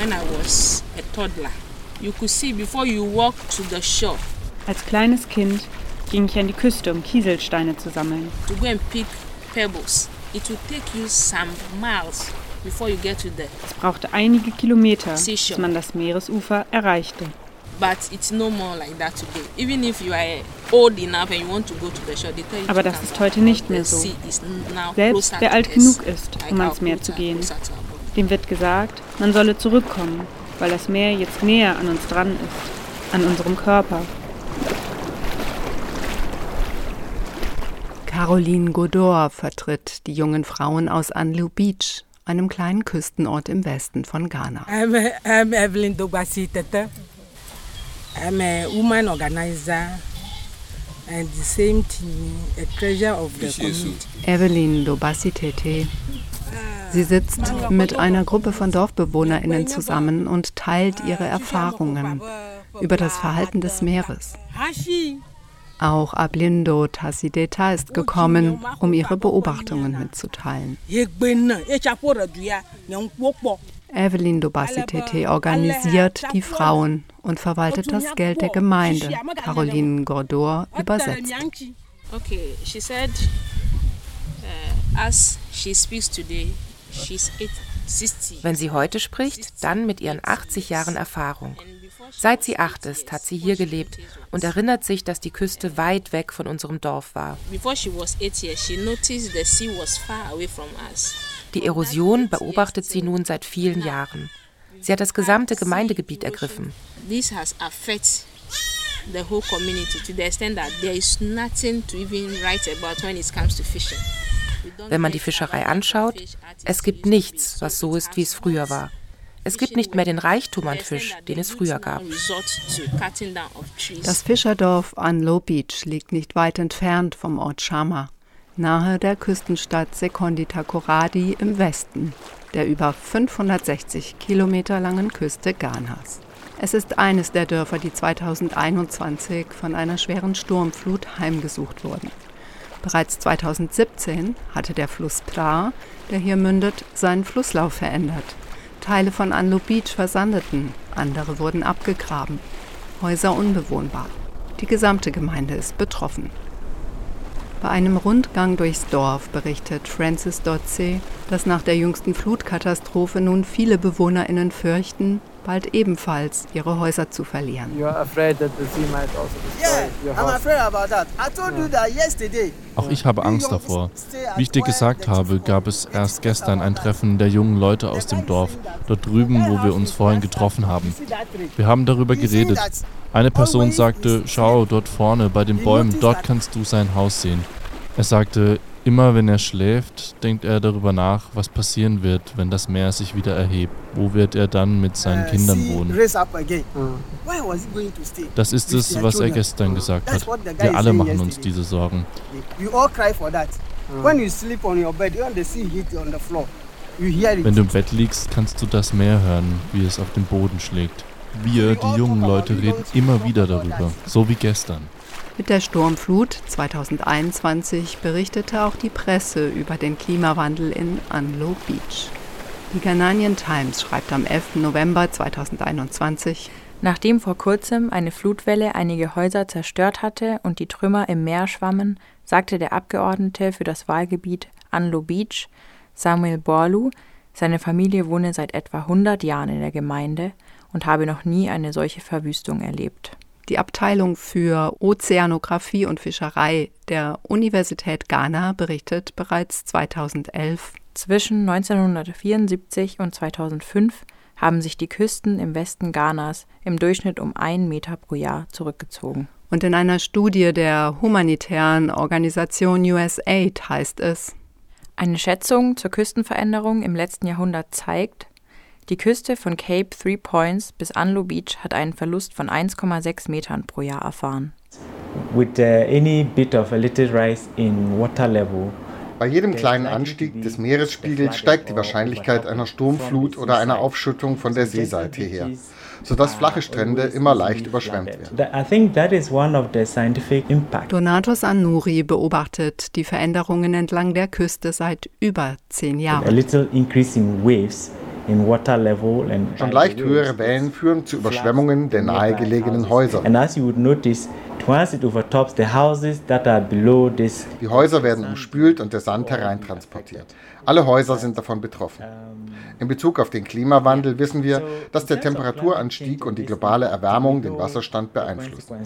when I was a toddler. You could see before you walk to the shore. Als kleines Kind ging ich an die Küste, um Kieselsteine zu sammeln. To go and pick pebbles. It would take you some miles before you get to the. Es brauchte einige Kilometer, bis man das Meeresufer erreichte. But it's no more like that today. Even if you are old enough and you want to go to the shore, they tell you Aber das ist heute nicht mehr so. Selbst wer alt genug ist, um ans Meer zu gehen, dem wird gesagt, man solle zurückkommen, weil das Meer jetzt näher an uns dran ist, an unserem Körper. Caroline Godor vertritt die jungen Frauen aus Anlu Beach, einem kleinen Küstenort im Westen von Ghana. I'm, I'm Evelyn Dogbasi Tete. I'm a woman organizer and the same thing, a treasure of the community. Evelyn Dobasi Tete. Sie sitzt mit einer Gruppe von DorfbewohnerInnen zusammen und teilt ihre Erfahrungen über das Verhalten des Meeres. Auch Ablindo Tassideta ist gekommen, um ihre Beobachtungen mitzuteilen. Evelyn Dobasitete organisiert die Frauen und verwaltet das Geld der Gemeinde. Caroline Gordor übersetzt. Okay, she said, Wenn sie heute spricht, dann mit ihren 80 Jahren Erfahrung. Seit sie acht ist, hat sie hier gelebt und erinnert sich, dass die Küste weit weg von unserem Dorf war. Die Erosion beobachtet sie nun seit vielen Jahren. Sie hat das gesamte Gemeindegebiet ergriffen. Wenn man die Fischerei anschaut, es gibt nichts, was so ist, wie es früher war. Es gibt nicht mehr den Reichtum an Fisch, den es früher gab. Das Fischerdorf Anlo Beach liegt nicht weit entfernt vom Ort Shama, nahe der Küstenstadt Sekondita Koradi im Westen, der über 560 Kilometer langen Küste Ghanas. Es ist eines der Dörfer, die 2021 von einer schweren Sturmflut heimgesucht wurden. Bereits 2017 hatte der Fluss Pra, der hier mündet, seinen Flusslauf verändert. Teile von Anlo Beach versandeten, andere wurden abgegraben, Häuser unbewohnbar. Die gesamte Gemeinde ist betroffen. Bei einem Rundgang durchs Dorf berichtet Francis Dotze, dass nach der jüngsten Flutkatastrophe nun viele BewohnerInnen fürchten, bald ebenfalls ihre Häuser zu verlieren. Auch ich habe Angst davor. Wie ich dir gesagt habe, gab es erst gestern ein Treffen der jungen Leute aus dem Dorf, dort drüben, wo wir uns vorhin getroffen haben. Wir haben darüber geredet. Eine Person sagte, schau dort vorne bei den Bäumen, dort kannst du sein Haus sehen. Er sagte, Immer wenn er schläft, denkt er darüber nach, was passieren wird, wenn das Meer sich wieder erhebt. Wo wird er dann mit seinen uh, Kindern wohnen? Das ist es, was er gestern gesagt hat. Wir alle machen uns diese Sorgen. Wenn du im Bett liegst, kannst du das Meer hören, wie es auf dem Boden schlägt. Wir, die jungen Leute, reden immer wieder darüber, so wie gestern. Mit der Sturmflut 2021 berichtete auch die Presse über den Klimawandel in Anlo Beach. Die Ghanaian Times schreibt am 11. November 2021, Nachdem vor kurzem eine Flutwelle einige Häuser zerstört hatte und die Trümmer im Meer schwammen, sagte der Abgeordnete für das Wahlgebiet Anlo Beach, Samuel Borlu, seine Familie wohne seit etwa 100 Jahren in der Gemeinde und habe noch nie eine solche Verwüstung erlebt. Die Abteilung für Ozeanographie und Fischerei der Universität Ghana berichtet bereits 2011. Zwischen 1974 und 2005 haben sich die Küsten im Westen Ghanas im Durchschnitt um einen Meter pro Jahr zurückgezogen. Und in einer Studie der humanitären Organisation USAID heißt es, eine Schätzung zur Küstenveränderung im letzten Jahrhundert zeigt, die Küste von Cape Three Points bis Anlo Beach hat einen Verlust von 1,6 Metern pro Jahr erfahren. With uh, any bit of a little rise in water level, bei jedem kleinen Anstieg des Meeresspiegels steigt die Wahrscheinlichkeit einer Sturmflut oder einer Aufschüttung von der Seeseite her, sodass flache Strände immer leicht überschwemmt werden. Donatus Anuri beobachtet die Veränderungen entlang der Küste seit über zehn Jahren Schon leicht höhere Wellen führen zu Überschwemmungen der nahegelegenen Häuser. Die Häuser werden umspült und der Sand hereintransportiert. Alle Häuser sind davon betroffen. In Bezug auf den Klimawandel wissen wir, dass der Temperaturanstieg und die globale Erwärmung den Wasserstand beeinflussen.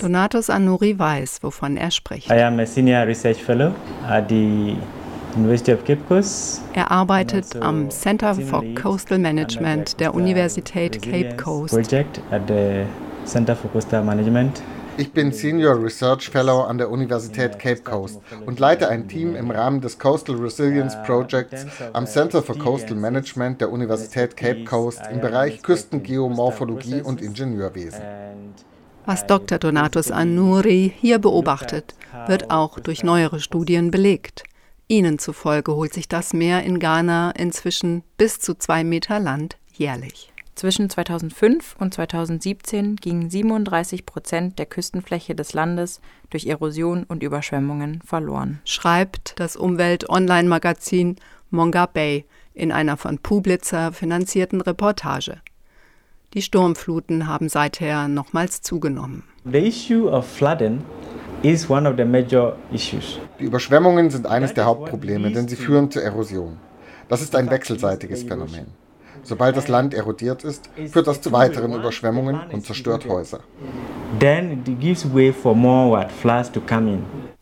Donatus Anuri weiß, wovon er spricht. I am a senior research fellow at the er arbeitet also am Center for Coastal Management der Universität Cape Coast. Ich bin Senior Research Fellow an der Universität Cape Coast und leite ein Team im Rahmen des Coastal Resilience Projects am Center for Coastal Management der Universität Cape Coast im Bereich Küstengeomorphologie und Ingenieurwesen. Was Dr. Donatus Anuri hier beobachtet, wird auch durch neuere Studien belegt. Ihnen zufolge holt sich das Meer in Ghana inzwischen bis zu zwei Meter Land jährlich. Zwischen 2005 und 2017 gingen 37 Prozent der Küstenfläche des Landes durch Erosion und Überschwemmungen verloren. Schreibt das Umwelt-Online-Magazin Monga Bay in einer von Publitzer finanzierten Reportage. Die Sturmfluten haben seither nochmals zugenommen. The issue of flooding is one of the major issues. Die Überschwemmungen sind eines der Hauptprobleme, denn sie führen zur Erosion. Das ist ein wechselseitiges Phänomen. Sobald das Land erodiert ist, führt das zu weiteren Überschwemmungen und zerstört Häuser.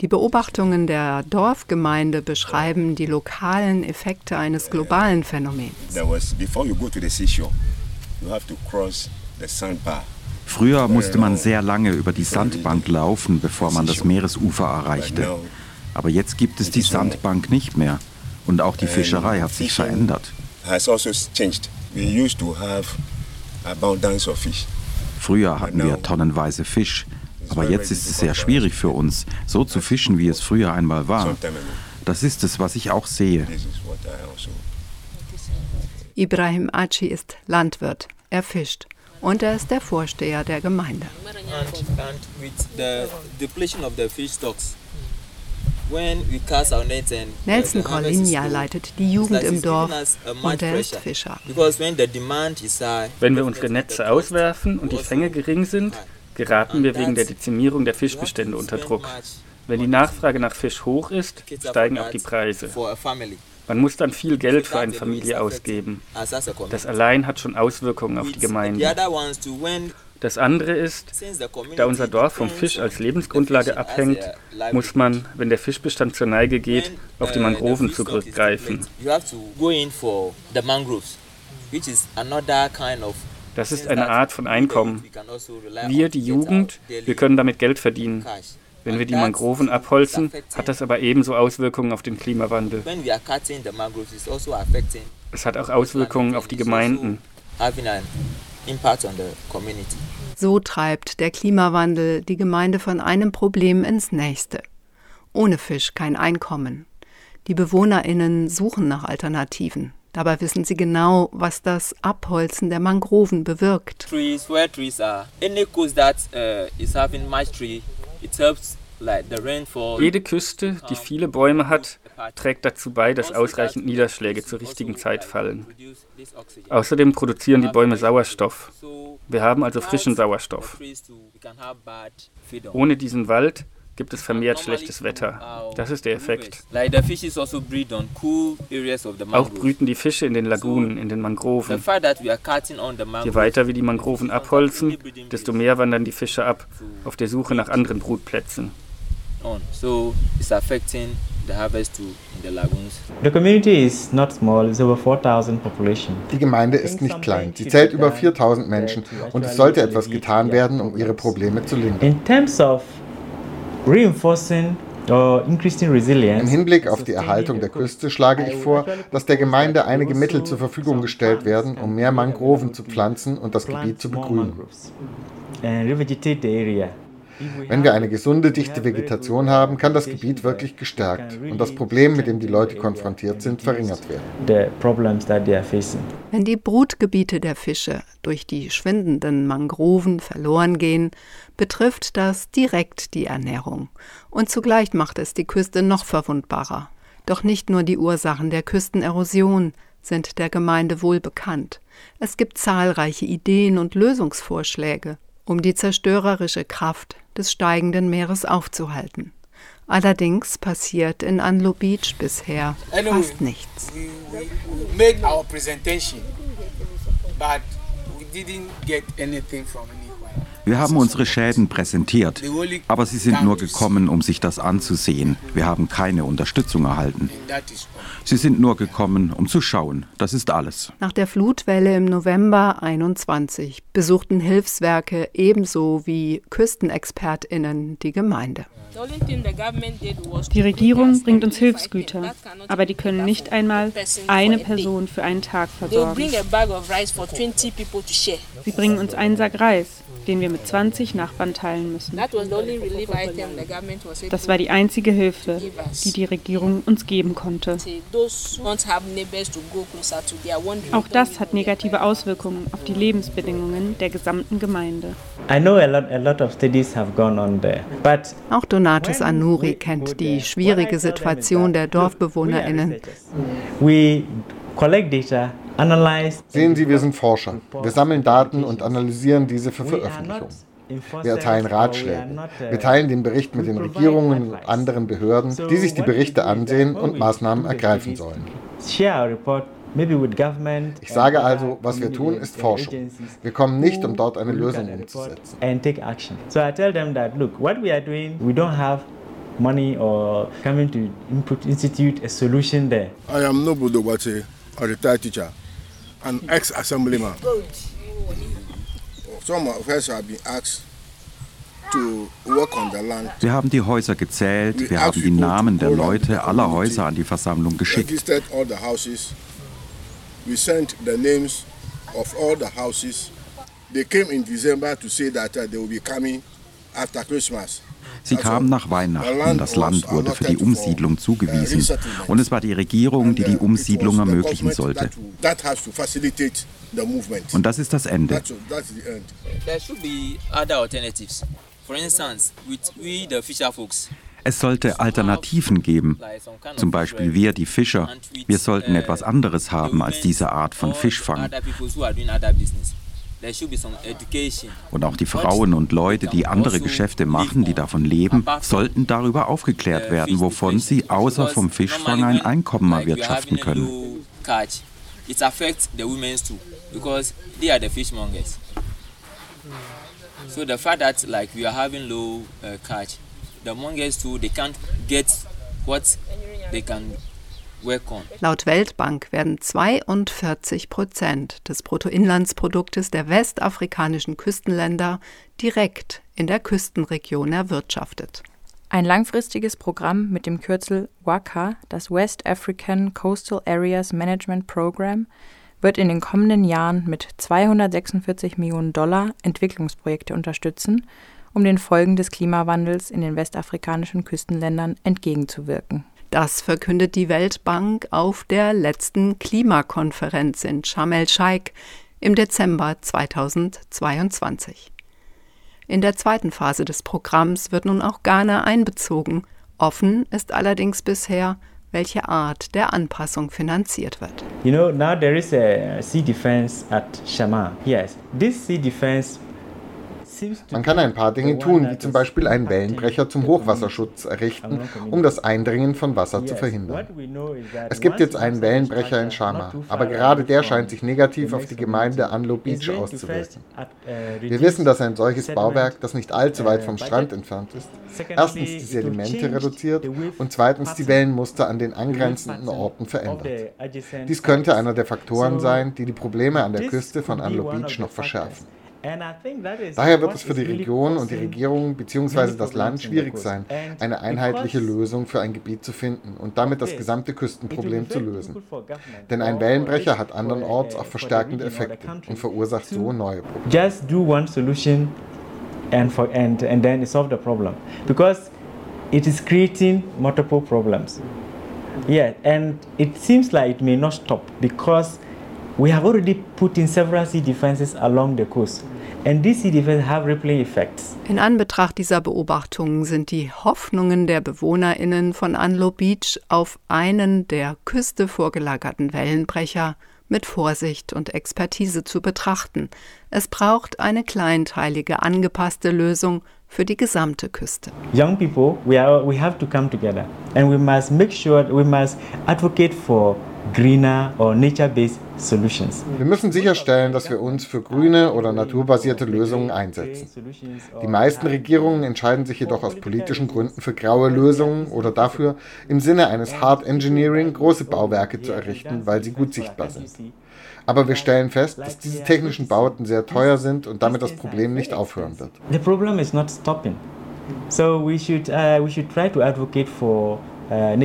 Die Beobachtungen der Dorfgemeinde beschreiben die lokalen Effekte eines globalen Phänomens. Früher musste man sehr lange über die Sandbank laufen, bevor man das Meeresufer erreichte. Aber jetzt gibt es die Sandbank nicht mehr. Und auch die Fischerei hat sich verändert. Also Früher hatten wir tonnenweise Fisch, aber jetzt ist es sehr schwierig für uns, so zu fischen, wie es früher einmal war. Das ist es, was ich auch sehe. Also Ibrahim Aci ist Landwirt. Er fischt und er ist der Vorsteher der Gemeinde. Nelson Corlinia leitet die Jugend im Dorf und er ist Fischer. Wenn wir unsere Netze auswerfen und die Fänge gering sind, geraten wir wegen der Dezimierung der Fischbestände unter Druck. Wenn die Nachfrage nach Fisch hoch ist, steigen auch die Preise. Man muss dann viel Geld für eine Familie ausgeben. Das allein hat schon Auswirkungen auf die Gemeinde. Das andere ist, da unser Dorf vom Fisch als Lebensgrundlage abhängt, muss man, wenn der Fischbestand zur Neige geht, auf die Mangroven zurückgreifen. Das ist eine Art von Einkommen. Wir, die Jugend, wir können damit Geld verdienen. Wenn wir die Mangroven abholzen, hat das aber ebenso Auswirkungen auf den Klimawandel. Also es hat auch Auswirkungen auf die Gemeinden. So treibt der Klimawandel die Gemeinde von einem Problem ins nächste. Ohne Fisch kein Einkommen. Die Bewohnerinnen suchen nach Alternativen. Dabei wissen sie genau, was das Abholzen der Mangroven bewirkt. Trees, where trees are. Any coast that uh, is having much tree jede Küste, die viele Bäume hat, trägt dazu bei, dass ausreichend Niederschläge zur richtigen Zeit fallen. Außerdem produzieren die Bäume Sauerstoff. Wir haben also frischen Sauerstoff. Ohne diesen Wald gibt es vermehrt schlechtes Wetter. Das ist der Effekt. Also Auch brüten die Fische in den Lagunen, in den Mangroven. Je weiter wir die Mangroven abholzen, desto mehr wandern die Fische ab, auf der Suche nach anderen Brutplätzen. Die Gemeinde ist nicht klein. Sie zählt über 4000 Menschen und es sollte etwas getan werden, um ihre Probleme zu lindern. Im Hinblick auf die Erhaltung der Küste schlage ich vor, dass der Gemeinde einige Mittel zur Verfügung gestellt werden, um mehr Mangroven zu pflanzen und das Gebiet zu begrünen. Wenn wir eine gesunde, dichte Vegetation haben, kann das Gebiet wirklich gestärkt und das Problem, mit dem die Leute konfrontiert sind, verringert werden. Wenn die Brutgebiete der Fische durch die schwindenden Mangroven verloren gehen, betrifft das direkt die Ernährung und zugleich macht es die Küste noch verwundbarer. Doch nicht nur die Ursachen der Küstenerosion sind der Gemeinde wohl bekannt. Es gibt zahlreiche Ideen und Lösungsvorschläge, um die zerstörerische Kraft des steigenden Meeres aufzuhalten. Allerdings passiert in Anlo Beach bisher fast nichts. Wir haben unsere Schäden präsentiert, aber sie sind nur gekommen, um sich das anzusehen. Wir haben keine Unterstützung erhalten. Sie sind nur gekommen, um zu schauen. Das ist alles. Nach der Flutwelle im November 21 besuchten Hilfswerke ebenso wie Küstenexpertinnen die Gemeinde. Die Regierung bringt uns Hilfsgüter, aber die können nicht einmal eine Person für einen Tag versorgen. Sie bringen uns einen Sack Reis, den wir mit 20 Nachbarn teilen müssen. Das war die einzige Hilfe, die die Regierung uns geben konnte. Auch das hat negative Auswirkungen auf die Lebensbedingungen der gesamten Gemeinde. Auch Donatus Anuri kennt die schwierige Situation der DorfbewohnerInnen. Sehen Sie, wir sind Forscher. Wir sammeln Daten und analysieren diese für Veröffentlichung. Wir erteilen Ratschläge. Wir teilen den Bericht mit den Regierungen und anderen Behörden, die sich die Berichte ansehen und Maßnahmen ergreifen sollen. Ich sage also, was wir tun, ist Forschung. Wir kommen nicht, um dort eine Lösung umzusetzen. money or coming to input institute a solution there. I am Nobudo Wate, a retired teacher, an been asked wir haben die Häuser gezählt, wir haben die Namen der Leute aller Häuser an die Versammlung geschickt. We sent the names of all the houses. They came in December to say that uh, they will be coming after Christmas. Sie kamen nach Weihnachten. Das Land wurde für die Umsiedlung zugewiesen. Und es war die Regierung, die die Umsiedlung ermöglichen sollte. Und das ist das Ende. Es sollte Alternativen geben. Zum Beispiel wir, die Fischer. Wir sollten etwas anderes haben als diese Art von Fischfang. Und auch die Frauen und Leute, die andere Geschäfte machen, die davon leben, sollten darüber aufgeklärt werden, wovon sie außer vom Fischfang ein Einkommen erwirtschaften können. So the fact that like we are having low uh, catch, the mongers too, they can't get what they can Laut Weltbank werden 42 Prozent des Bruttoinlandsproduktes der westafrikanischen Küstenländer direkt in der Küstenregion erwirtschaftet. Ein langfristiges Programm mit dem Kürzel WACA, das West African Coastal Areas Management Program, wird in den kommenden Jahren mit 246 Millionen Dollar Entwicklungsprojekte unterstützen, um den Folgen des Klimawandels in den westafrikanischen Küstenländern entgegenzuwirken. Das verkündet die Weltbank auf der letzten Klimakonferenz in Sharm el-Sheikh im Dezember 2022. In der zweiten Phase des Programms wird nun auch Ghana einbezogen. Offen ist allerdings bisher, welche Art der Anpassung finanziert wird. You know, now there is a sea defense at Shama. Yes, this sea defense man kann ein paar Dinge tun, wie zum Beispiel einen Wellenbrecher zum Hochwasserschutz errichten, um das Eindringen von Wasser zu verhindern. Es gibt jetzt einen Wellenbrecher in Shama, aber gerade der scheint sich negativ auf die Gemeinde Anlo Beach auszuwirken. Wir wissen, dass ein solches Bauwerk, das nicht allzu weit vom Strand entfernt ist, erstens die Sedimente reduziert und zweitens die Wellenmuster an den angrenzenden Orten verändert. Dies könnte einer der Faktoren sein, die die Probleme an der Küste von Anlo Beach noch verschärfen. Daher wird es für die Region und die Regierung bzw. das Land schwierig sein, eine einheitliche Lösung für ein Gebiet zu finden und damit das gesamte Küstenproblem zu lösen. Denn ein Wellenbrecher hat andernorts auch verstärkende Effekte und verursacht so neue Probleme. Just do one solution and, for, and, and then solve the problem. Because it is creating multiple problems. Yeah, and it seems like it may not stop because we have already put in several sea defenses along the coast. In Anbetracht dieser Beobachtungen sind die Hoffnungen der BewohnerInnen von Anlo Beach auf einen der Küste vorgelagerten Wellenbrecher mit Vorsicht und Expertise zu betrachten. Es braucht eine kleinteilige, angepasste Lösung für die gesamte Küste. Young people, we, are, we have to come together and we must make sure, we must advocate for greener or nature-based solutions. Wir müssen sicherstellen, dass wir uns für grüne oder naturbasierte Lösungen einsetzen. Die meisten Regierungen entscheiden sich jedoch aus politischen Gründen für graue Lösungen oder dafür, im Sinne eines Hard Engineering große Bauwerke zu errichten, weil sie gut sichtbar sind. Aber wir stellen fest, dass diese technischen Bauten sehr teuer sind und damit das Problem nicht aufhören wird. The problem is not stopping. So we should, uh, we should try to advocate for Uh,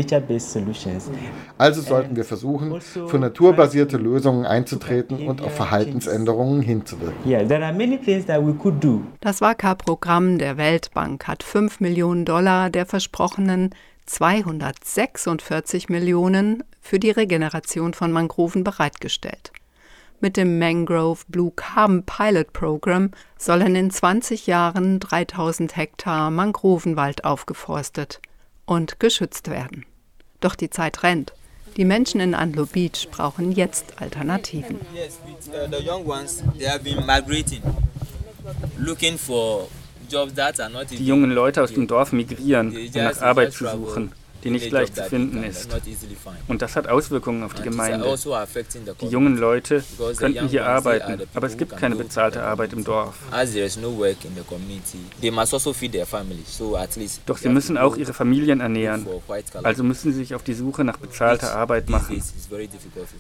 also sollten wir versuchen, für naturbasierte Lösungen einzutreten und auf Verhaltensänderungen hinzuwirken. Das WACA-Programm der Weltbank hat 5 Millionen Dollar der versprochenen 246 Millionen für die Regeneration von Mangroven bereitgestellt. Mit dem Mangrove Blue Carbon Pilot Program sollen in 20 Jahren 3000 Hektar Mangrovenwald aufgeforstet und geschützt werden. Doch die Zeit rennt. Die Menschen in Andlo Beach brauchen jetzt Alternativen. Die jungen Leute aus dem Dorf migrieren, um nach Arbeit zu suchen die nicht leicht zu finden ist. Und das hat Auswirkungen auf die Gemeinde. Also die jungen Leute könnten hier arbeiten, aber es gibt keine bezahlte Arbeit im Dorf. Also Doch sie müssen auch ihre Familien ernähren. Also müssen sie sich auf die Suche nach bezahlter Arbeit machen.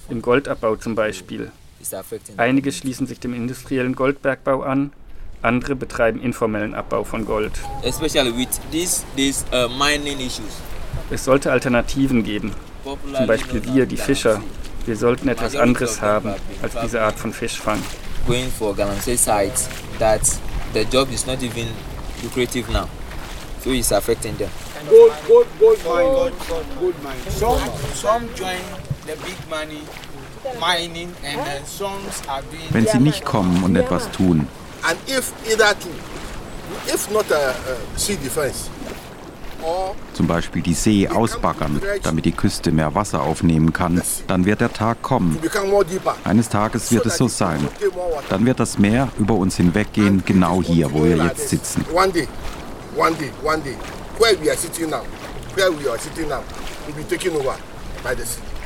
Im Goldabbau zum Beispiel. Einige schließen sich dem industriellen Goldbergbau an, andere betreiben informellen Abbau von Gold. Especially with these, these uh, mining issues. Es sollte Alternativen geben. Zum Beispiel wir, die Fischer. Wir sollten etwas anderes haben als diese Art von Fischfang. Going for Galamsey sites that the job is not even lucrative now. So it's affecting them. Gold, gold, gold, gold, gold, gold mine. Some, some join the big money mining and then some are doing Wenn sie nicht kommen und etwas tun. And if either two, if not a, a sea defense, zum Beispiel die See ausbaggern, damit die Küste mehr Wasser aufnehmen kann, dann wird der Tag kommen. Eines Tages wird es so sein. Dann wird das Meer über uns hinweggehen, genau hier, wo wir jetzt sitzen. By the sea.